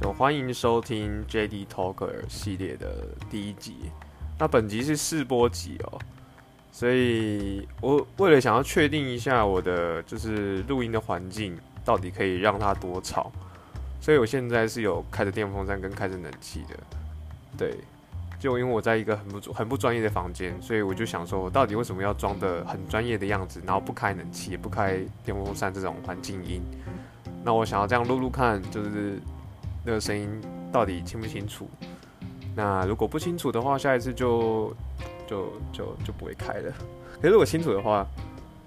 就欢迎收听 JD Talker 系列的第一集。那本集是试播集哦，所以我为了想要确定一下我的就是录音的环境到底可以让它多吵，所以我现在是有开着电风扇跟开着冷气的。对，就因为我在一个很不很不专业的房间，所以我就想说，我到底为什么要装得很专业的样子，然后不开冷气也不开电风扇这种环境音？那我想要这样录录看，就是。那个声音到底清不清楚？那如果不清楚的话，下一次就就就就不会开了。可是如果清楚的话，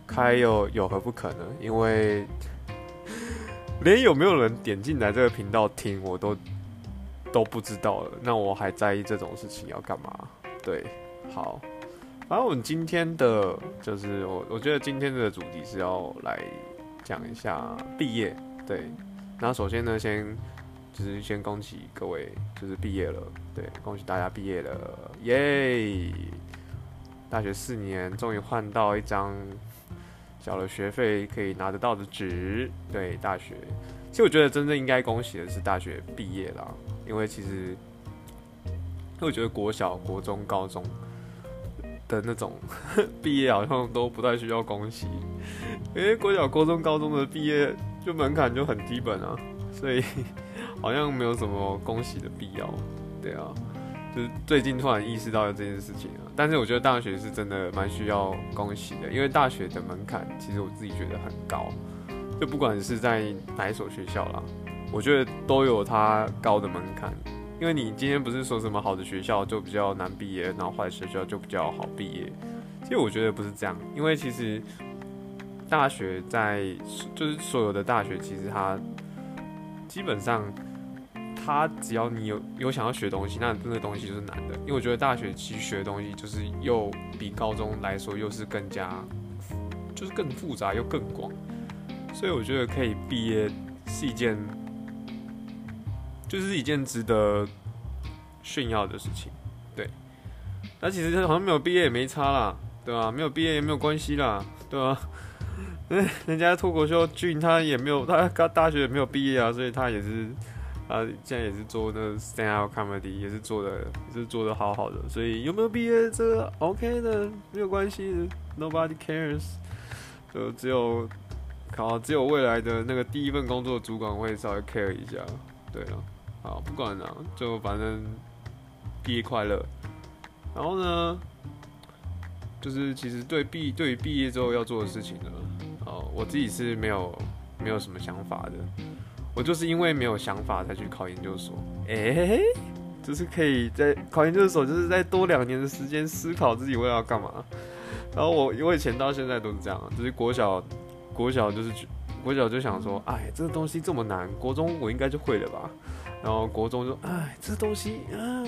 开又有何不可呢？因为 连有没有人点进来这个频道听，我都都不知道了。那我还在意这种事情要干嘛？对，好。然后我们今天的就是我，我觉得今天的主题是要来讲一下毕业。对，那首先呢，先。就是先恭喜各位，就是毕业了，对，恭喜大家毕业了，耶！大学四年终于换到一张缴了学费可以拿得到的纸，对，大学。其实我觉得真正应该恭喜的是大学毕业啦，因为其实，因为我觉得国小、国中、高中的那种 毕业好像都不太需要恭喜，因为国小、国中、高中的毕业就门槛就很基本啊，所以。好像没有什么恭喜的必要，对啊，就是最近突然意识到了这件事情啊。但是我觉得大学是真的蛮需要恭喜的，因为大学的门槛其实我自己觉得很高，就不管是在哪一所学校啦，我觉得都有它高的门槛。因为你今天不是说什么好的学校就比较难毕业，然后坏的学校就比较好毕业，其实我觉得不是这样，因为其实大学在就是所有的大学，其实它基本上。他只要你有有想要学东西，那那个东西就是难的，因为我觉得大学其实学东西就是又比高中来说又是更加，就是更复杂又更广，所以我觉得可以毕业是一件，就是一件值得炫耀的事情，对。那其实好像没有毕业也没差啦，对吧？没有毕业也没有关系啦，对吧？嗯，人家脱口秀俊他也没有，他刚大学也没有毕业啊，所以他也是。他现在也是做那 stand up comedy，也是做的，也是做的好好的。所以有没有毕业这个 OK 的，没有关系，Nobody cares。就只有考，只有未来的那个第一份工作主管会稍微 care 一下。对了，好，不管了，就反正毕业快乐。然后呢，就是其实对毕对于毕业之后要做的事情呢，哦，我自己是没有没有什么想法的。我就是因为没有想法才去考研究所，哎、欸，就是可以在考研究所，就是再多两年的时间思考自己未来要干嘛。然后我我以前到现在都是这样，就是国小国小就是国小就想说，哎，这个东西这么难，国中我应该就会了吧。然后国中就，哎，这东西嗯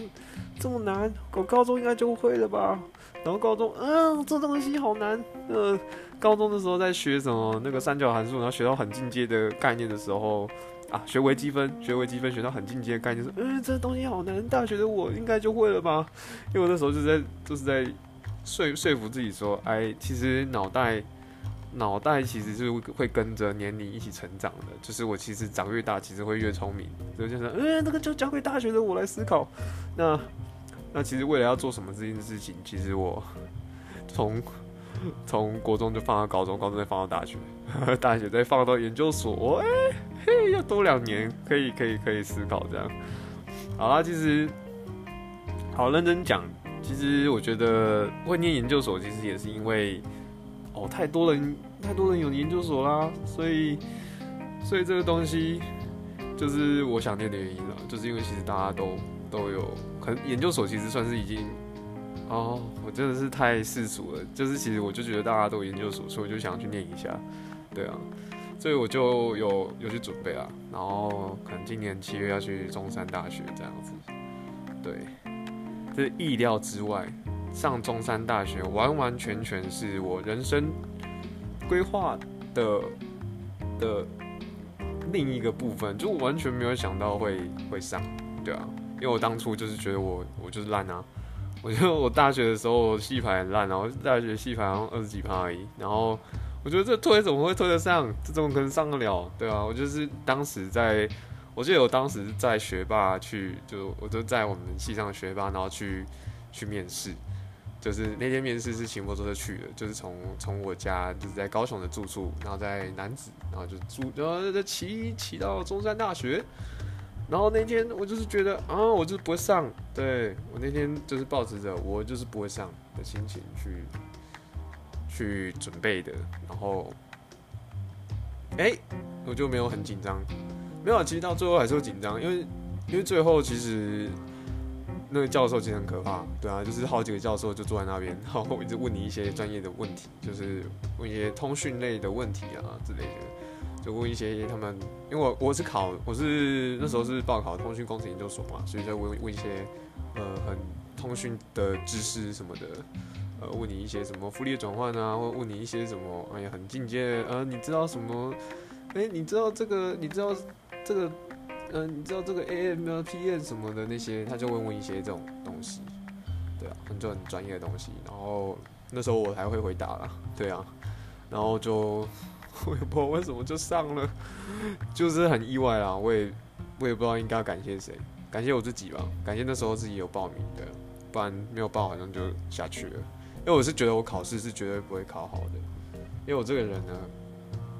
这么难，我高中应该就会了吧。然后高中，嗯，这东西好难，呃，高中的时候在学什么那个三角函数，然后学到很进阶的概念的时候。啊，学微积分，学微积分学到很进阶的概念，说，嗯，这东西好难，大学的我应该就会了吧？因为我那时候就是在就是在说说服自己说，哎，其实脑袋脑袋其实是会跟着年龄一起成长的，就是我其实长越大，其实会越聪明。所以就是，嗯，那个就交给大学的我来思考。那那其实未来要做什么这件事情，其实我从从国中就放到高中，高中再放到大学，大学再放到研究所，哎。要多两年，可以，可以，可以思考这样。好啦，其实好认真讲，其实我觉得会念研究所，其实也是因为哦，太多人，太多人有研究所啦，所以，所以这个东西就是我想念的原因了，就是因为其实大家都都有，可能研究所其实算是已经哦，我真的是太世俗了，就是其实我就觉得大家都有研究所，所以我就想去念一下，对啊。所以我就有有去准备啊，然后可能今年七月要去中山大学这样子，对，这是意料之外。上中山大学完完全全是我人生规划的的另一个部分，就完全没有想到会会上，对啊，因为我当初就是觉得我我就是烂啊，我觉得我大学的时候戏牌很烂，然后大学戏牌好像二十几趴而已，然后。我觉得这推怎么会推得上？这怎么可能上得了？对啊，我就是当时在我记得我当时在学霸去，就我就在我们系上学霸，然后去去面试。就是那天面试是骑摩托车去的，就是从从我家就是在高雄的住处，然后在男子，然后就住，然后就骑骑到中山大学。然后那天我就是觉得啊，我就是不会上，对，我那天就是抱持着我就是不会上的心情去去准备的。然后，哎、我就没有很紧张，没有，其实到最后还是会紧张，因为因为最后其实。那个教授其实很可怕，对啊，就是好几个教授就坐在那边，然后一直问你一些专业的问题，就是问一些通讯类的问题啊之类的，就问一些他们，因为我我是考，我是那时候是报考通讯工程研究所嘛，所以就问问一些呃很通讯的知识什么的，呃问你一些什么复利转换啊，或问你一些什么哎呀很进阶，呃你知道什么？哎你知道这个？你知道这个？嗯、呃，你知道这个 AM、PM 什么的那些，他就会问一些这种东西，对啊，很就很专业的东西。然后那时候我还会回答啦，对啊，然后就 我也不知道为什么就上了，就是很意外啦。我也我也不知道应该要感谢谁，感谢我自己吧，感谢那时候自己有报名的，不然没有报好像就下去了。因为我是觉得我考试是绝对不会考好的，因为我这个人呢，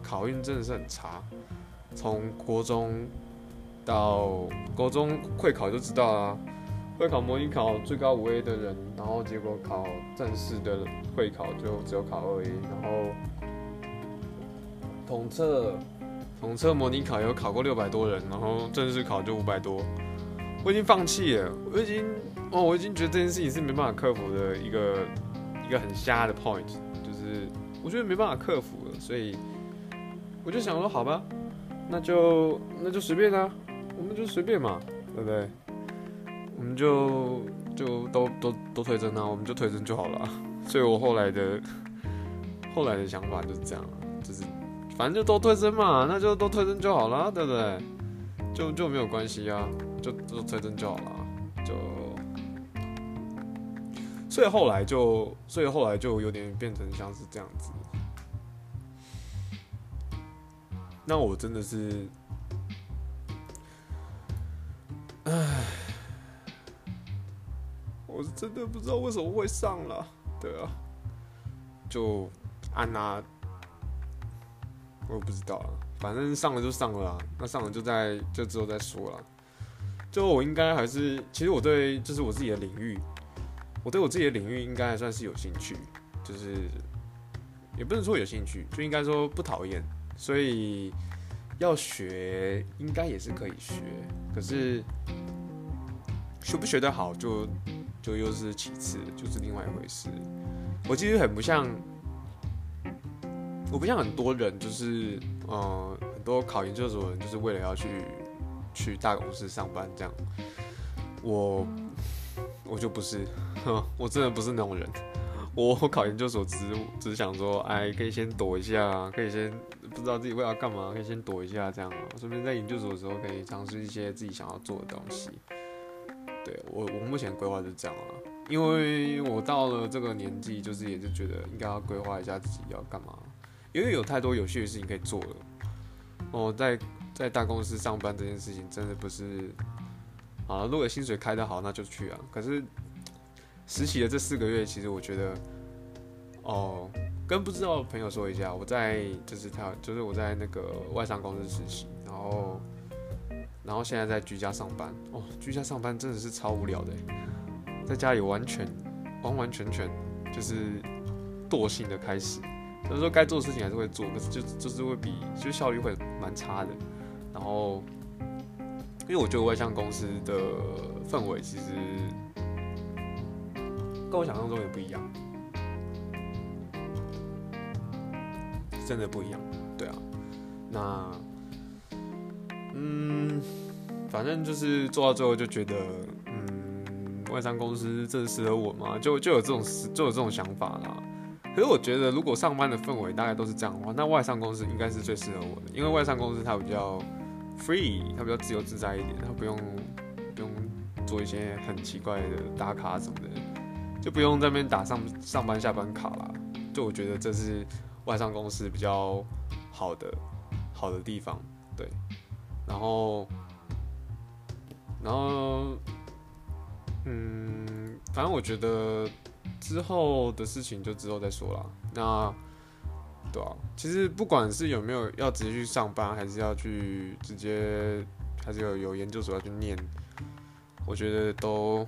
考运真的是很差，从国中。到高中会考就知道啦，会考模拟考最高五 A 的人，然后结果考正式的会考就只有考二 A，然后统测统测模拟考有考过六百多人，然后正式考就五百多，我已经放弃了，我已经哦，我已经觉得这件事情是没办法克服的一个一个很瞎的 point，就是我觉得没办法克服了，所以我就想说好吧，那就那就随便啦。我们就随便嘛，对不对？我们就就都都都推真啊，我们就推真就好了。所以我后来的后来的想法就是这样，就是反正就都推真嘛，那就都推真就好了，对不对？就就没有关系啊，就都推真就好了，就所以后来就所以后来就有点变成像是这样子。那我真的是。唉，我是真的不知道为什么会上了，对啊，就按捺，我也不知道了，反正上了就上了啦，那上了就在就之后再说了。就我应该还是，其实我对就是我自己的领域，我对我自己的领域应该还算是有兴趣，就是也不能说有兴趣，就应该说不讨厌，所以。要学应该也是可以学，可是学不学得好就就又是其次，就是另外一回事。我其实很不像，我不像很多人，就是呃很多考研究所的人，就是为了要去去大公司上班这样。我我就不是，我真的不是那种人。我考研究所只只是想说，哎，可以先躲一下，可以先。不知道自己未来要干嘛，可以先躲一下，这样。顺便在研究所的时候，可以尝试一些自己想要做的东西。对我，我目前规划就是这样啊。因为我到了这个年纪，就是也是觉得应该要规划一下自己要干嘛，因为有太多有趣的事情可以做了。哦，在在大公司上班这件事情真的不是啊。如果薪水开得好，那就去啊。可是实习的这四个月，其实我觉得，哦。跟不知道的朋友说一下，我在就是他就是我在那个外商公司实习，然后然后现在在居家上班哦，居家上班真的是超无聊的，在家里完全完完全全就是惰性的开始，所以说该做的事情还是会做，可是就就是会比就效率会蛮差的，然后因为我觉得外商公司的氛围其实跟我想象中也不一样。真的不一样，对啊，那，嗯，反正就是做到最后就觉得，嗯，外商公司真的适合我吗？就就有这种就有这种想法啦。可是我觉得，如果上班的氛围大概都是这样的话，那外商公司应该是最适合我的，因为外商公司它比较 free，它比较自由自在一点，它不用不用做一些很奇怪的打卡什么的，就不用在那边打上上班下班卡啦。就我觉得这是。外商公司比较好的好的地方，对，然后然后，嗯，反正我觉得之后的事情就之后再说了。那，对啊，其实不管是有没有要直接去上班，还是要去直接，还是有有研究所要去念，我觉得都，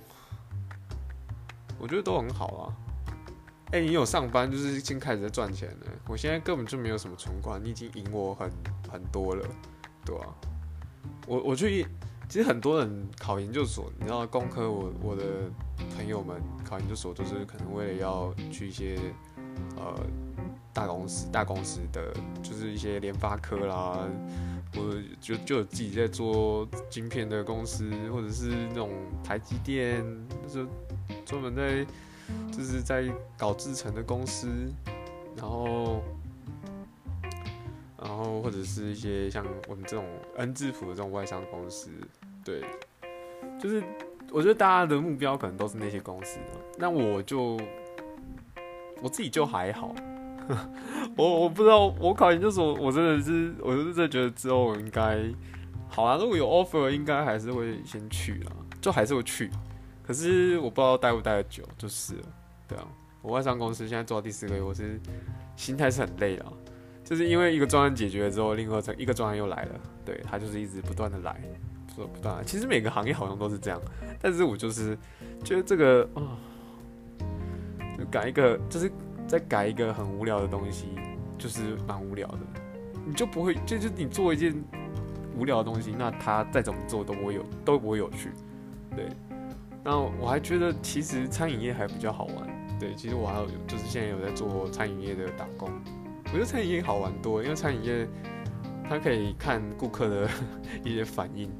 我觉得都很好啊。哎、你有上班就是已经开始在赚钱了，我现在根本就没有什么存款，你已经赢我很很多了，对啊，我我去。其实很多人考研究所，你知道，工科我我的朋友们考研究所都是可能为了要去一些呃大公司，大公司的就是一些联发科啦，或者就就有自己在做晶片的公司，或者是那种台积电，就是专门在就是在搞制程的公司，然后。然后或者是一些像我们这种 N 字谱的这种外商公司，对，就是我觉得大家的目标可能都是那些公司的，那我就我自己就还好，我我不知道我考研究所，我真的是我就是在觉得之后我应该好啊，如果有 offer 应该还是会先去啦，就还是会去，可是我不知道待不待得久，就是了，对啊，我外商公司现在做到第四个月，我是心态是很累的。就是因为一个专案解决了之后，另外一个专案又来了，对，他就是一直不断的来，说不断。其实每个行业好像都是这样，但是我就是觉得这个啊、就改一个，就是再改一个很无聊的东西，就是蛮无聊的。你就不会，就是你做一件无聊的东西，那他再怎么做都不会有，都不会有趣。对，那我还觉得其实餐饮业还比较好玩。对，其实我还有就是现在有在做餐饮业的打工。我觉得餐饮业好玩多，因为餐饮业它可以看顾客的一些反应，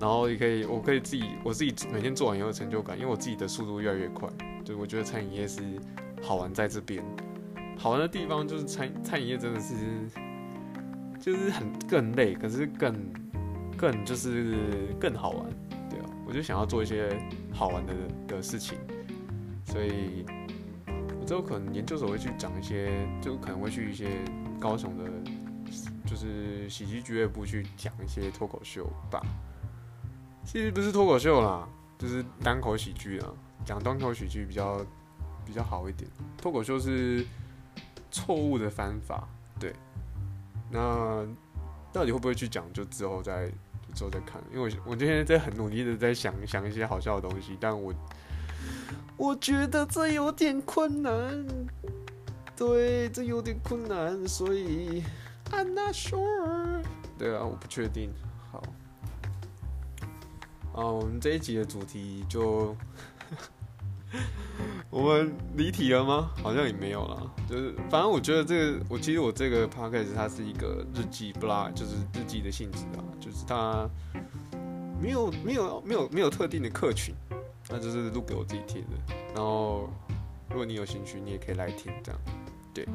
然后也可以，我可以自己我自己每天做完也有成就感，因为我自己的速度越来越快。就我觉得餐饮业是好玩在这边，好玩的地方就是餐餐饮业真的是就是很更累，可是更更就是更好玩，对啊，我就想要做一些好玩的的事情，所以。我之后可能研究所会去讲一些，就可能会去一些高雄的，就是喜剧俱乐部去讲一些脱口秀吧。其实不是脱口秀啦，就是单口喜剧啊，讲单口喜剧比较比较好一点。脱口秀是错误的方法，对。那到底会不会去讲，就之后再之后再看。因为我我今天在很努力的在想想一些好笑的东西，但我。我觉得这有点困难，对，这有点困难，所以 I'm not sure。对啊，我不确定。好，啊，我们这一集的主题就，我们离题了吗？好像也没有啦。就是，反正我觉得这个，我其实我这个 podcast 它是一个日记 blog，就是日记的性质啊，就是它没有没有没有没有特定的客群。那就是录给我自己听的，然后如果你有兴趣，你也可以来听，这样，对，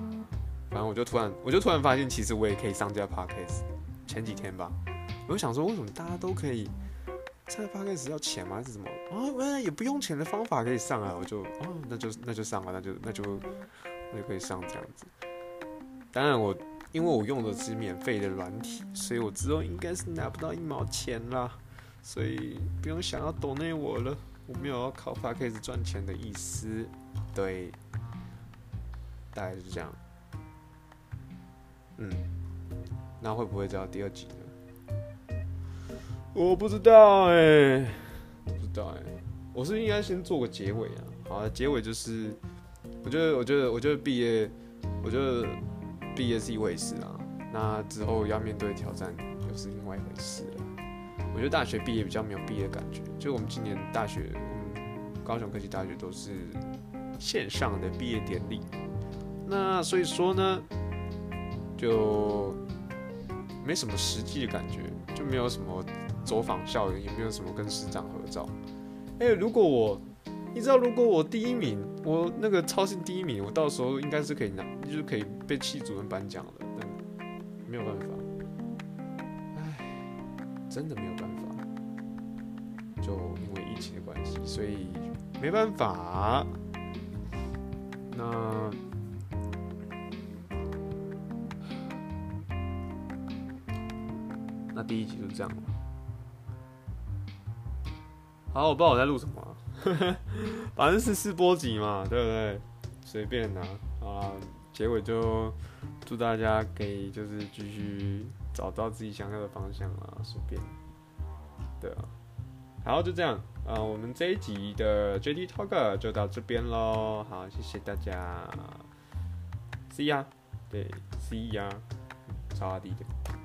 反正我就突然，我就突然发现，其实我也可以上架 Podcast。前几天吧，我就想说，为什么大家都可以上架 Podcast 要钱吗？还是什么？啊，原来也不用钱的方法可以上啊！我就，哦，那就那就上吧，那就那就那就可以上这样子。当然我因为我用的是免费的软体，所以我之后应该是拿不到一毛钱啦，所以不用想要抖内我了。我没有要靠 Podcast 赚钱的意思，对，大概是这样。嗯，那会不会叫第二集？我不知道哎、不知道哎、我是应该先做个结尾啊。好，结尾就是，我觉得，我觉得，我觉得毕业，我觉得毕业是一回事啊。那之后要面对挑战又是另外一回事了。我觉得大学毕业比较没有毕业感觉，就我们今年大学，高雄科技大学都是线上的毕业典礼，那所以说呢，就没什么实际的感觉，就没有什么走访校园，也没有什么跟师长合照。哎，如果我，你知道，如果我第一名，我那个超新第一名，我到时候应该是可以拿，就是可以被系主任颁奖的，但没有办法。哎真的没有办法，就因为疫情的关系，所以没办法。那那第一集就这样了。好，我不知道我在录什么、啊，反正是试播集嘛，对不对？随便拿啊，结尾就祝大家可以就是继续找到自己想要的方向啊，随便，对啊，好，就这样啊，我们这一集的 JD Talker 就到这边喽，好，谢谢大家，See ya，对，See ya，超阿弟的。